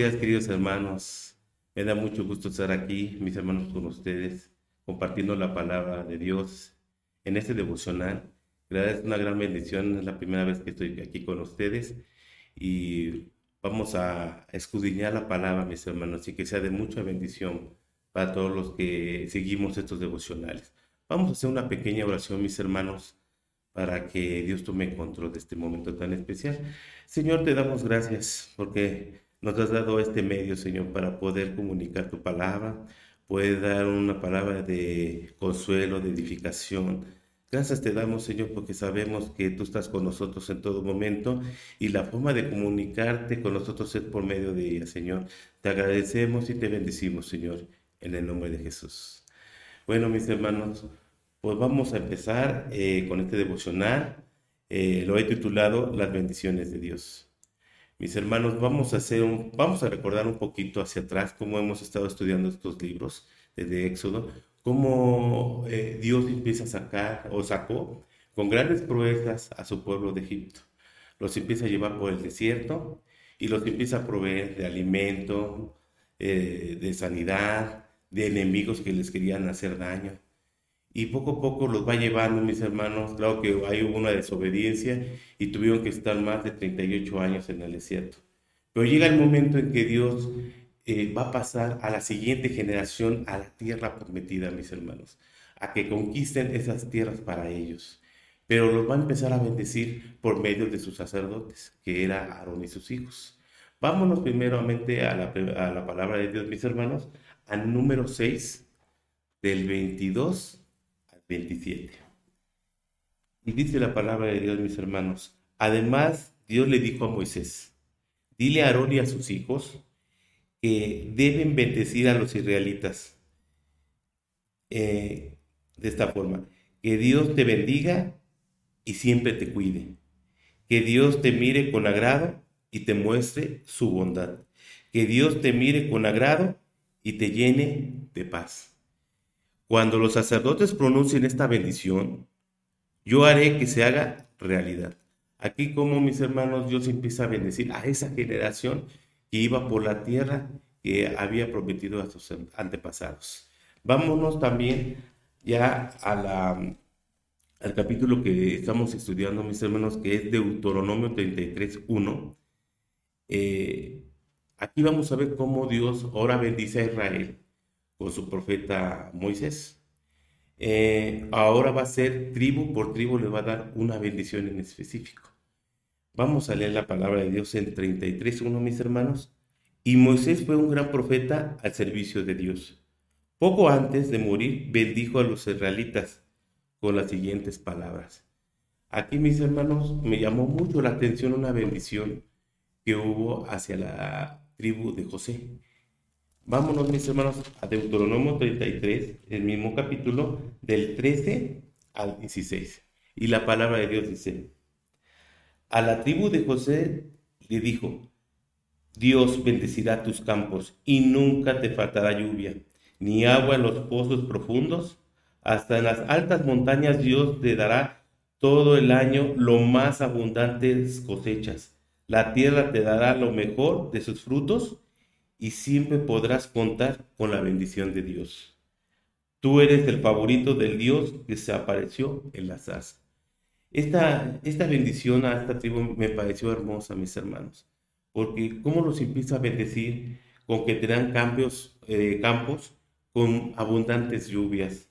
días, queridos hermanos. Me da mucho gusto estar aquí, mis hermanos, con ustedes, compartiendo la palabra de Dios en este devocional. Es una gran bendición, es la primera vez que estoy aquí con ustedes y vamos a escudriñar la palabra, mis hermanos, y que sea de mucha bendición para todos los que seguimos estos devocionales. Vamos a hacer una pequeña oración, mis hermanos, para que Dios tome control de este momento tan especial. Señor, te damos gracias porque nos has dado este medio, Señor, para poder comunicar tu palabra, poder dar una palabra de consuelo, de edificación. Gracias te damos, Señor, porque sabemos que tú estás con nosotros en todo momento y la forma de comunicarte con nosotros es por medio de ella, Señor. Te agradecemos y te bendecimos, Señor, en el nombre de Jesús. Bueno, mis hermanos, pues vamos a empezar eh, con este devocional. Eh, lo he titulado Las bendiciones de Dios. Mis hermanos, vamos a hacer un, vamos a recordar un poquito hacia atrás cómo hemos estado estudiando estos libros desde Éxodo, cómo eh, Dios empieza a sacar o sacó con grandes proezas a su pueblo de Egipto. Los empieza a llevar por el desierto y los empieza a proveer de alimento, de sanidad, de enemigos que les querían hacer daño y poco a poco los va llevando, mis hermanos. Claro que hay una desobediencia y tuvieron que estar más de 38 años en el desierto. Pero llega el momento en que Dios eh, va a pasar a la siguiente generación a la tierra prometida, mis hermanos, a que conquisten esas tierras para ellos. Pero los va a empezar a bendecir por medio de sus sacerdotes, que era Aarón y sus hijos. Vámonos primeramente a la, a la palabra de Dios, mis hermanos, al número 6, del 22 27. Y dice la palabra de Dios, mis hermanos. Además, Dios le dijo a Moisés, dile a Aarón y a sus hijos que deben bendecir a los israelitas eh, de esta forma. Que Dios te bendiga y siempre te cuide. Que Dios te mire con agrado y te muestre su bondad. Que Dios te mire con agrado y te llene de paz. Cuando los sacerdotes pronuncien esta bendición, yo haré que se haga realidad. Aquí como mis hermanos, Dios empieza a bendecir a esa generación que iba por la tierra que había prometido a sus antepasados. Vámonos también ya al capítulo que estamos estudiando, mis hermanos, que es Deuteronomio 33, 1. Eh, aquí vamos a ver cómo Dios ahora bendice a Israel con su profeta Moisés. Eh, ahora va a ser tribu por tribu, le va a dar una bendición en específico. Vamos a leer la palabra de Dios en 33.1, mis hermanos. Y Moisés fue un gran profeta al servicio de Dios. Poco antes de morir, bendijo a los israelitas con las siguientes palabras. Aquí, mis hermanos, me llamó mucho la atención una bendición que hubo hacia la tribu de José. Vámonos, mis hermanos, a Deuteronomio 33, el mismo capítulo, del 13 al 16. Y la palabra de Dios dice, a la tribu de José le dijo, Dios bendecirá tus campos y nunca te faltará lluvia, ni agua en los pozos profundos. Hasta en las altas montañas Dios te dará todo el año lo más abundantes cosechas. La tierra te dará lo mejor de sus frutos y siempre podrás contar con la bendición de Dios. Tú eres el favorito del Dios que se apareció en la zarza. Esta, esta bendición a esta tribu me pareció hermosa, mis hermanos, porque cómo los empieza a bendecir con que tendrán cambios, eh, campos con abundantes lluvias.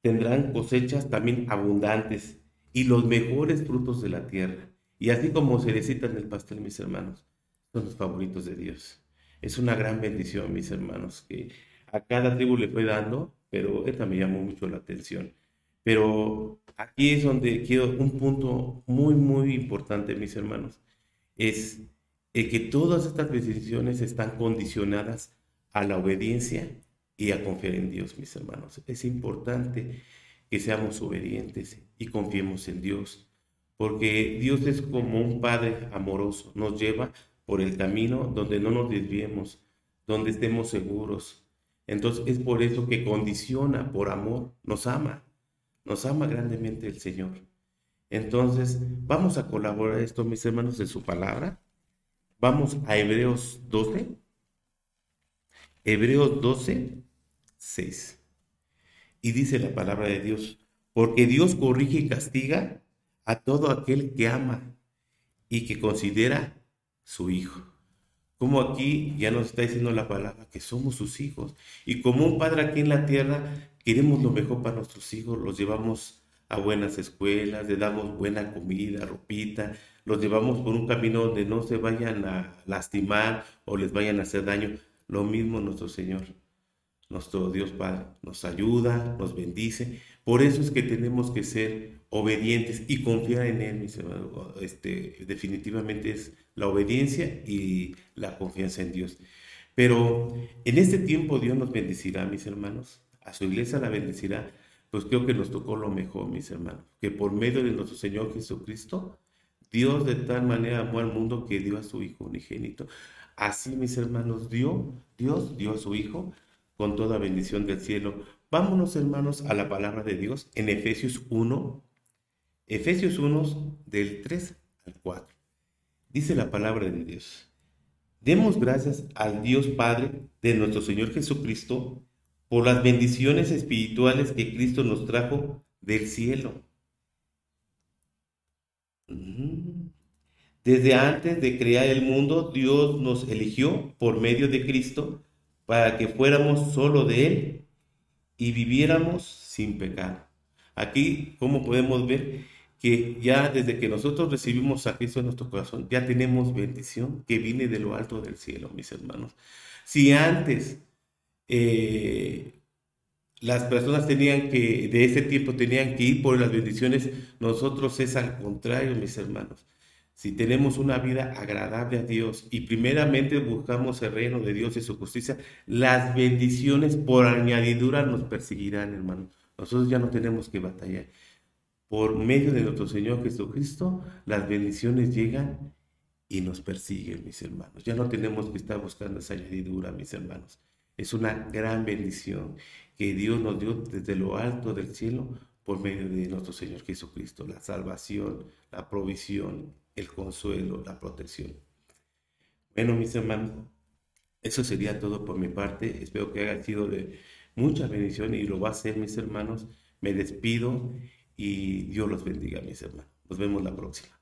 Tendrán cosechas también abundantes y los mejores frutos de la tierra. Y así como se en el pastel, mis hermanos, son los favoritos de Dios es una gran bendición, mis hermanos, que a cada tribu le fue dando, pero esta me llamó mucho la atención. Pero aquí es donde quiero un punto muy, muy importante, mis hermanos, es que todas estas bendiciones están condicionadas a la obediencia y a confiar en Dios, mis hermanos. Es importante que seamos obedientes y confiemos en Dios, porque Dios es como un Padre amoroso, nos lleva por el camino donde no nos desviemos, donde estemos seguros. Entonces es por eso que condiciona, por amor, nos ama, nos ama grandemente el Señor. Entonces vamos a colaborar esto, mis hermanos, de su palabra. Vamos a Hebreos 12, Hebreos 12, 6. Y dice la palabra de Dios, porque Dios corrige y castiga a todo aquel que ama y que considera su hijo. Como aquí ya nos está diciendo la palabra que somos sus hijos. Y como un padre aquí en la tierra, queremos lo mejor para nuestros hijos, los llevamos a buenas escuelas, le damos buena comida, ropita, los llevamos por un camino donde no se vayan a lastimar o les vayan a hacer daño. Lo mismo nuestro Señor, nuestro Dios Padre, nos ayuda, nos bendice. Por eso es que tenemos que ser obedientes y confiar en Él, mis hermanos. Este, definitivamente es la obediencia y la confianza en Dios. Pero en este tiempo Dios nos bendecirá, mis hermanos. A su iglesia la bendecirá pues creo que nos tocó lo mejor, mis hermanos, que por medio de nuestro Señor Jesucristo, Dios de tal manera amó al mundo que dio a su Hijo unigénito. Así, mis hermanos, dio, Dios dio a su Hijo con toda bendición del cielo. Vámonos, hermanos, a la palabra de Dios en Efesios 1, Efesios 1 del 3 al 4. Dice la palabra de Dios. Demos gracias al Dios Padre de nuestro Señor Jesucristo por las bendiciones espirituales que Cristo nos trajo del cielo. Desde antes de crear el mundo, Dios nos eligió por medio de Cristo para que fuéramos solo de Él y viviéramos sin pecado. Aquí, como podemos ver, que ya desde que nosotros recibimos a Cristo en nuestro corazón, ya tenemos bendición que viene de lo alto del cielo, mis hermanos. Si antes eh, las personas tenían que, de ese tiempo tenían que ir por las bendiciones, nosotros es al contrario, mis hermanos. Si tenemos una vida agradable a Dios y primeramente buscamos el reino de Dios y su justicia, las bendiciones por añadidura nos perseguirán, hermanos. Nosotros ya no tenemos que batallar. Por medio de nuestro Señor Jesucristo, las bendiciones llegan y nos persiguen, mis hermanos. Ya no tenemos que estar buscando esa añadidura, mis hermanos. Es una gran bendición que Dios nos dio desde lo alto del cielo por medio de nuestro Señor Jesucristo, la salvación, la provisión, el consuelo, la protección. Bueno, mis hermanos, eso sería todo por mi parte. Espero que haya sido de mucha bendición y lo va a ser, mis hermanos. Me despido y Dios los bendiga, mis hermanos. Nos vemos la próxima.